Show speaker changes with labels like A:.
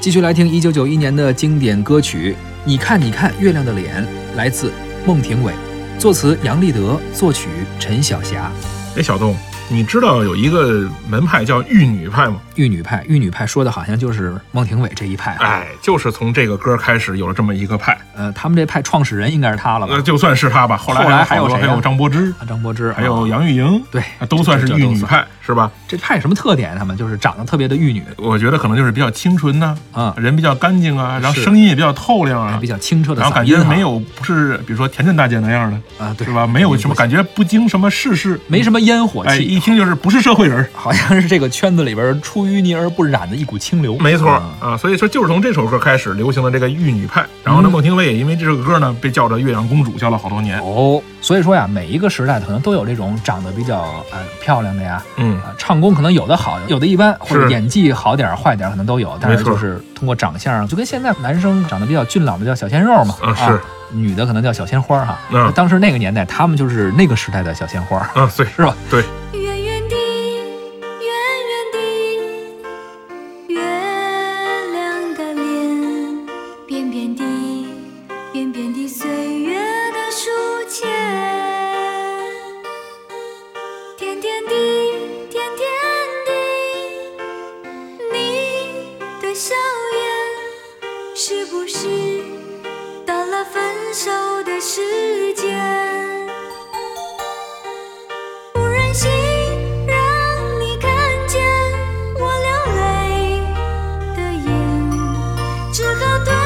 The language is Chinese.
A: 继续来听一九九一年的经典歌曲《你看你看月亮的脸》，来自孟庭苇，作词杨立德，作曲陈晓霞。
B: 哎，小东，你知道有一个门派叫玉女派吗？
A: 玉女派，玉女派说的好像就是孟庭苇这一派啊。
B: 哎，就是从这个歌开始有了这么一个派。
A: 呃，他们这派创始人应该是他了吧？
B: 呃，就算是他吧。后来
A: 还有谁啊
B: 还有张柏芝，
A: 啊，张柏芝，
B: 还有
A: 啊
B: 杨钰莹，
A: 对
B: 啊都算是玉女派，是吧？
A: 这派有什么特点？他们就是长得特别的玉女
B: 我觉得可能就是比较清纯呐，
A: 啊，
B: 人比较干净啊，然后声音也比较透亮啊
A: 比，较清澈的
B: 然后感觉没有不是比如说田震大姐那样的，
A: 啊，对，
B: 是吧？没有什么感觉，不经什么世事，
A: 没什么烟火
B: 哎，
A: 气，
B: 一听就是不是社会人儿。
A: 好像是这个圈子里边出淤泥而不染的一股清流。
B: 没错
A: 啊
B: 啊，所以说就是从这首歌开始流行的这个玉女派，然后呢，
A: 嗯
B: 孟庭苇也因为这首歌呢被叫着月亮公主，叫了好多年。
A: 哦，所以说呀，每一个时代可能都有这种长得比较呃漂亮的呀，
B: 嗯，
A: 啊，唱功可能有的好，有的一般，或者演技好点儿坏点儿可能都有，但是就是通过长相，就跟现在男生长得比较俊朗的叫小鲜肉嘛，
B: 啊是
A: 女的可能叫小鲜花哈。
B: 嗯
A: 当时那个年代，他们就是那个时代的小鲜花，
B: 嗯，对，
A: 是吧？
B: 对，
C: 笑颜是不是到了分手的时间？不忍心让你看见我流泪的眼只好对